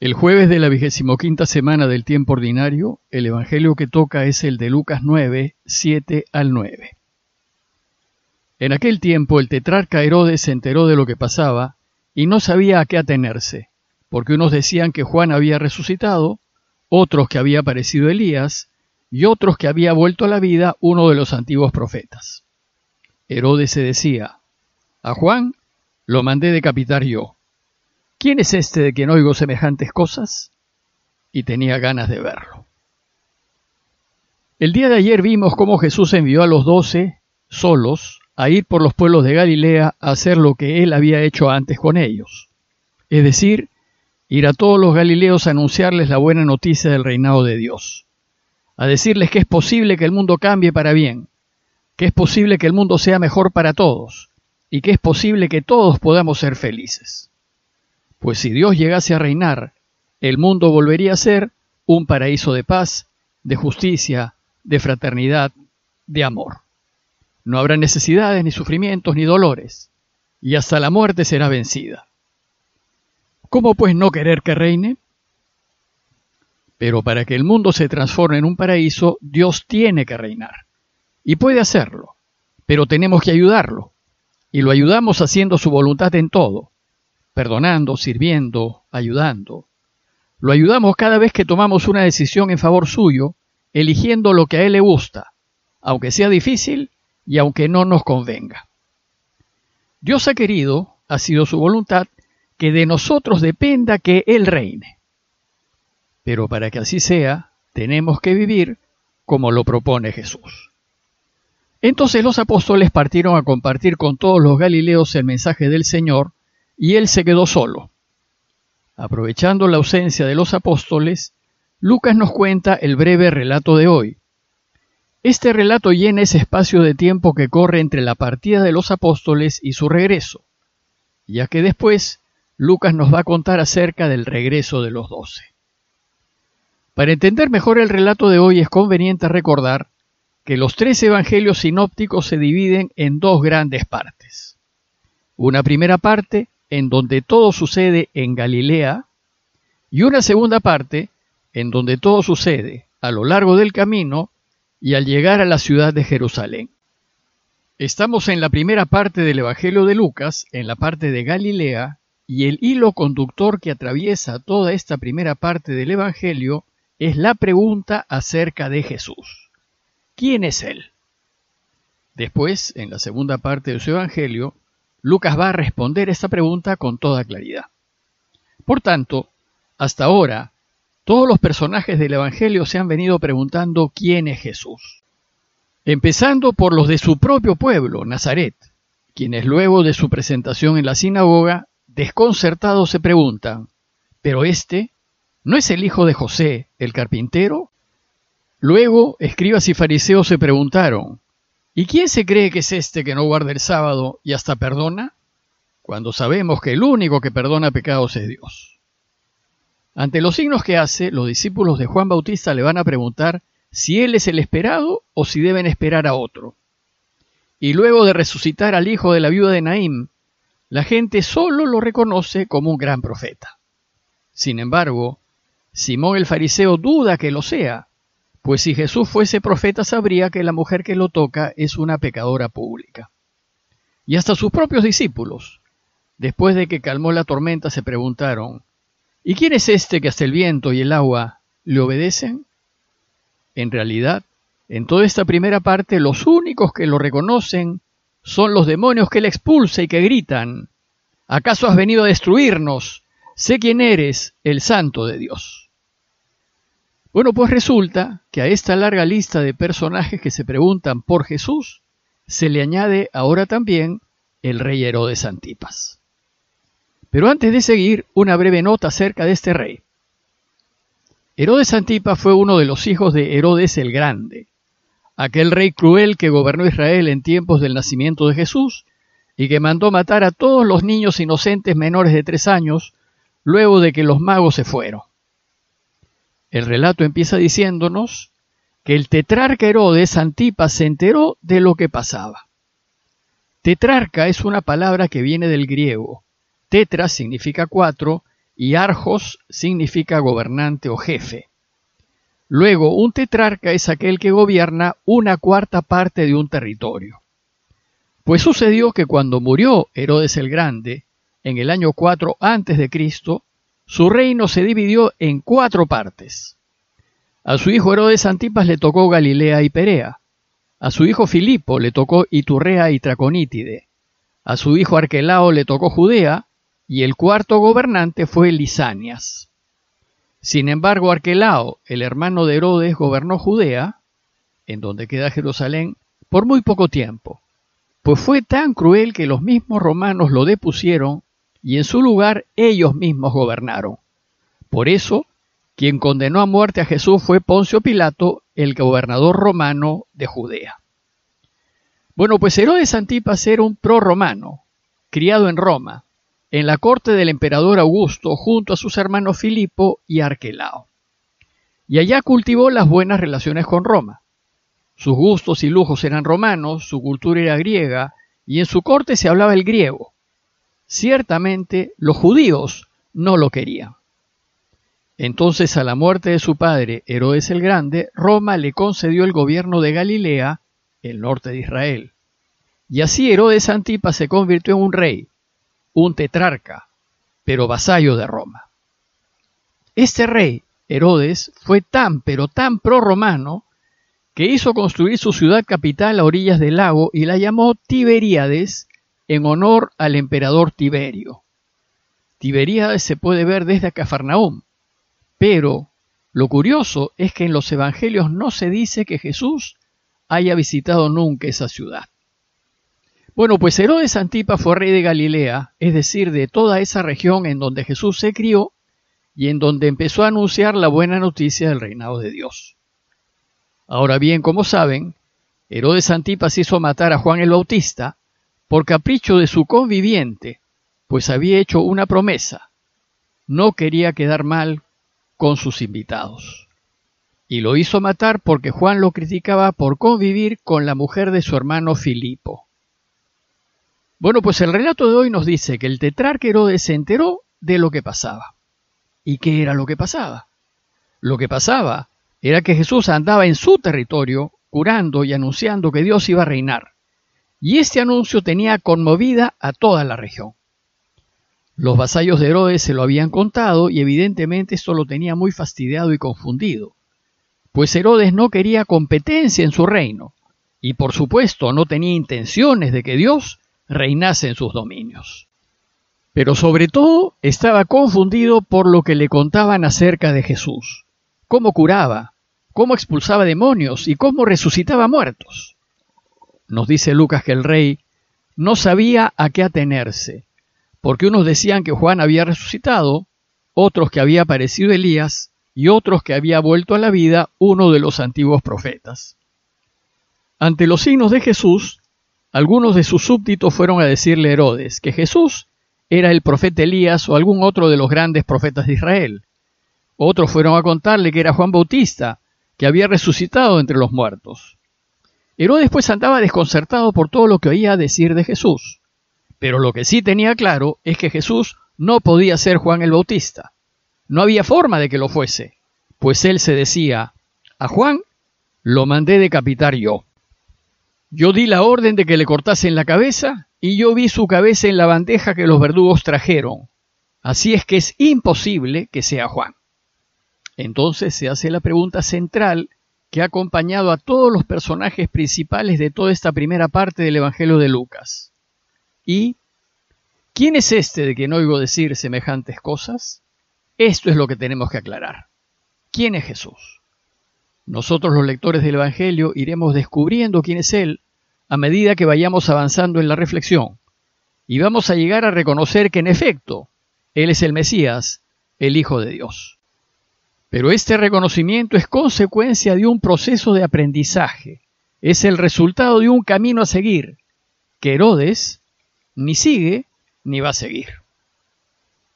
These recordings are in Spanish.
El jueves de la vigésimo quinta semana del tiempo ordinario, el Evangelio que toca es el de Lucas 9, 7 al 9. En aquel tiempo el tetrarca Herodes se enteró de lo que pasaba y no sabía a qué atenerse, porque unos decían que Juan había resucitado, otros que había aparecido Elías, y otros que había vuelto a la vida uno de los antiguos profetas. Herodes se decía, a Juan lo mandé decapitar yo ¿Quién es este de quien oigo semejantes cosas? Y tenía ganas de verlo. El día de ayer vimos cómo Jesús envió a los doce, solos, a ir por los pueblos de Galilea a hacer lo que él había hecho antes con ellos. Es decir, ir a todos los galileos a anunciarles la buena noticia del reinado de Dios, a decirles que es posible que el mundo cambie para bien, que es posible que el mundo sea mejor para todos, y que es posible que todos podamos ser felices pues si Dios llegase a reinar, el mundo volvería a ser un paraíso de paz, de justicia, de fraternidad, de amor. No habrá necesidades, ni sufrimientos, ni dolores, y hasta la muerte será vencida. ¿Cómo pues no querer que reine? Pero para que el mundo se transforme en un paraíso, Dios tiene que reinar. Y puede hacerlo, pero tenemos que ayudarlo. Y lo ayudamos haciendo su voluntad en todo, perdonando, sirviendo, ayudando. Lo ayudamos cada vez que tomamos una decisión en favor suyo, eligiendo lo que a él le gusta, aunque sea difícil y aunque no nos convenga. Dios ha querido, ha sido su voluntad, que de nosotros dependa que Él reine. Pero para que así sea, tenemos que vivir como lo propone Jesús. Entonces los apóstoles partieron a compartir con todos los galileos el mensaje del Señor, y él se quedó solo. Aprovechando la ausencia de los apóstoles, Lucas nos cuenta el breve relato de hoy. Este relato llena ese espacio de tiempo que corre entre la partida de los apóstoles y su regreso, ya que después Lucas nos va a contar acerca del regreso de los doce. Para entender mejor el relato de hoy es conveniente recordar que los tres evangelios sinópticos se dividen en dos grandes partes. Una primera parte en donde todo sucede en Galilea, y una segunda parte en donde todo sucede a lo largo del camino y al llegar a la ciudad de Jerusalén. Estamos en la primera parte del Evangelio de Lucas, en la parte de Galilea, y el hilo conductor que atraviesa toda esta primera parte del Evangelio es la pregunta acerca de Jesús. ¿Quién es Él? Después, en la segunda parte de su Evangelio, Lucas va a responder esta pregunta con toda claridad. Por tanto, hasta ahora, todos los personajes del Evangelio se han venido preguntando quién es Jesús. Empezando por los de su propio pueblo, Nazaret, quienes luego de su presentación en la sinagoga, desconcertados se preguntan, ¿pero este no es el hijo de José, el carpintero? Luego, escribas y fariseos se preguntaron, ¿Y quién se cree que es este que no guarda el sábado y hasta perdona? Cuando sabemos que el único que perdona pecados es Dios. Ante los signos que hace, los discípulos de Juan Bautista le van a preguntar si él es el esperado o si deben esperar a otro. Y luego de resucitar al hijo de la viuda de Naim, la gente solo lo reconoce como un gran profeta. Sin embargo, Simón el fariseo duda que lo sea, pues si Jesús fuese profeta sabría que la mujer que lo toca es una pecadora pública. Y hasta sus propios discípulos, después de que calmó la tormenta, se preguntaron, ¿y quién es este que hasta el viento y el agua le obedecen? En realidad, en toda esta primera parte, los únicos que lo reconocen son los demonios que le expulsa y que gritan, ¿acaso has venido a destruirnos? Sé quién eres, el santo de Dios. Bueno, pues resulta que a esta larga lista de personajes que se preguntan por Jesús, se le añade ahora también el rey Herodes Antipas. Pero antes de seguir, una breve nota acerca de este rey. Herodes Antipas fue uno de los hijos de Herodes el Grande, aquel rey cruel que gobernó Israel en tiempos del nacimiento de Jesús y que mandó matar a todos los niños inocentes menores de tres años luego de que los magos se fueron. El relato empieza diciéndonos que el tetrarca Herodes Antipas se enteró de lo que pasaba. Tetrarca es una palabra que viene del griego. Tetra significa cuatro y arjos significa gobernante o jefe. Luego, un tetrarca es aquel que gobierna una cuarta parte de un territorio. Pues sucedió que cuando murió Herodes el Grande, en el año 4 a.C., su reino se dividió en cuatro partes. A su hijo Herodes Antipas le tocó Galilea y Perea. A su hijo Filipo le tocó Iturrea y Traconítide. A su hijo Arquelao le tocó Judea, y el cuarto gobernante fue Lisanias. Sin embargo, Arquelao, el hermano de Herodes, gobernó Judea, en donde queda Jerusalén, por muy poco tiempo, pues fue tan cruel que los mismos romanos lo depusieron y en su lugar ellos mismos gobernaron. Por eso, quien condenó a muerte a Jesús fue Poncio Pilato, el gobernador romano de Judea. Bueno, pues Herodes Antipas era un pro-romano, criado en Roma, en la corte del emperador Augusto junto a sus hermanos Filipo y Arquelao. Y allá cultivó las buenas relaciones con Roma. Sus gustos y lujos eran romanos, su cultura era griega, y en su corte se hablaba el griego. Ciertamente los judíos no lo querían. Entonces a la muerte de su padre, Herodes el Grande, Roma le concedió el gobierno de Galilea, el norte de Israel. Y así Herodes Antipas se convirtió en un rey, un tetrarca, pero vasallo de Roma. Este rey, Herodes, fue tan pero tan pro-romano que hizo construir su ciudad capital a orillas del lago y la llamó Tiberíades en honor al emperador Tiberio. Tiberíades se puede ver desde Cafarnaúm, pero lo curioso es que en los evangelios no se dice que Jesús haya visitado nunca esa ciudad. Bueno, pues Herodes Antipas fue rey de Galilea, es decir, de toda esa región en donde Jesús se crió y en donde empezó a anunciar la buena noticia del reinado de Dios. Ahora bien, como saben, Herodes Antipas hizo matar a Juan el Bautista por capricho de su conviviente, pues había hecho una promesa. No quería quedar mal con sus invitados. Y lo hizo matar porque Juan lo criticaba por convivir con la mujer de su hermano Filipo. Bueno, pues el relato de hoy nos dice que el tetrarca Herodes se enteró de lo que pasaba. ¿Y qué era lo que pasaba? Lo que pasaba era que Jesús andaba en su territorio curando y anunciando que Dios iba a reinar. Y este anuncio tenía conmovida a toda la región. Los vasallos de Herodes se lo habían contado y evidentemente esto lo tenía muy fastidiado y confundido, pues Herodes no quería competencia en su reino y por supuesto no tenía intenciones de que Dios reinase en sus dominios. Pero sobre todo estaba confundido por lo que le contaban acerca de Jesús, cómo curaba, cómo expulsaba demonios y cómo resucitaba muertos. Nos dice Lucas que el rey no sabía a qué atenerse, porque unos decían que Juan había resucitado, otros que había aparecido Elías y otros que había vuelto a la vida uno de los antiguos profetas. Ante los signos de Jesús, algunos de sus súbditos fueron a decirle a Herodes que Jesús era el profeta Elías o algún otro de los grandes profetas de Israel. Otros fueron a contarle que era Juan Bautista, que había resucitado entre los muertos. Herodes pues andaba desconcertado por todo lo que oía decir de Jesús. Pero lo que sí tenía claro es que Jesús no podía ser Juan el Bautista. No había forma de que lo fuese, pues él se decía, a Juan lo mandé decapitar yo. Yo di la orden de que le cortasen la cabeza y yo vi su cabeza en la bandeja que los verdugos trajeron. Así es que es imposible que sea Juan. Entonces se hace la pregunta central que ha acompañado a todos los personajes principales de toda esta primera parte del Evangelio de Lucas. ¿Y quién es este de que no oigo decir semejantes cosas? Esto es lo que tenemos que aclarar. ¿Quién es Jesús? Nosotros los lectores del Evangelio iremos descubriendo quién es Él a medida que vayamos avanzando en la reflexión y vamos a llegar a reconocer que en efecto Él es el Mesías, el Hijo de Dios. Pero este reconocimiento es consecuencia de un proceso de aprendizaje, es el resultado de un camino a seguir, que Herodes ni sigue ni va a seguir.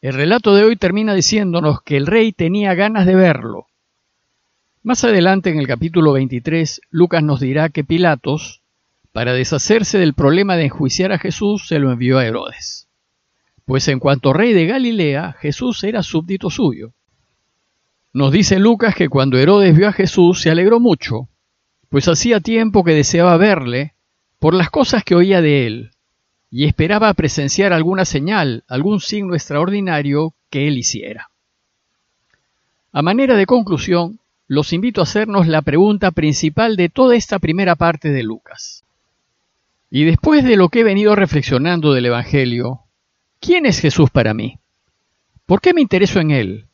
El relato de hoy termina diciéndonos que el rey tenía ganas de verlo, más adelante en el capítulo 23, Lucas nos dirá que Pilatos, para deshacerse del problema de enjuiciar a Jesús, se lo envió a Herodes. pues en cuanto rey de Galilea, Jesús era súbdito suyo. Nos dice Lucas que cuando Herodes vio a Jesús se alegró mucho, pues hacía tiempo que deseaba verle por las cosas que oía de él, y esperaba presenciar alguna señal, algún signo extraordinario que él hiciera. A manera de conclusión, los invito a hacernos la pregunta principal de toda esta primera parte de Lucas. Y después de lo que he venido reflexionando del Evangelio, ¿quién es Jesús para mí? ¿Por qué me intereso en Él?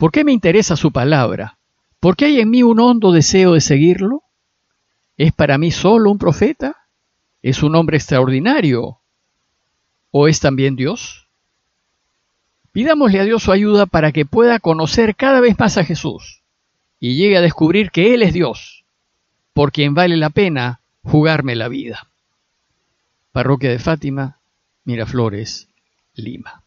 ¿Por qué me interesa su palabra? ¿Por qué hay en mí un hondo deseo de seguirlo? ¿Es para mí solo un profeta? ¿Es un hombre extraordinario? ¿O es también Dios? Pidámosle a Dios su ayuda para que pueda conocer cada vez más a Jesús y llegue a descubrir que Él es Dios, por quien vale la pena jugarme la vida. Parroquia de Fátima, Miraflores, Lima.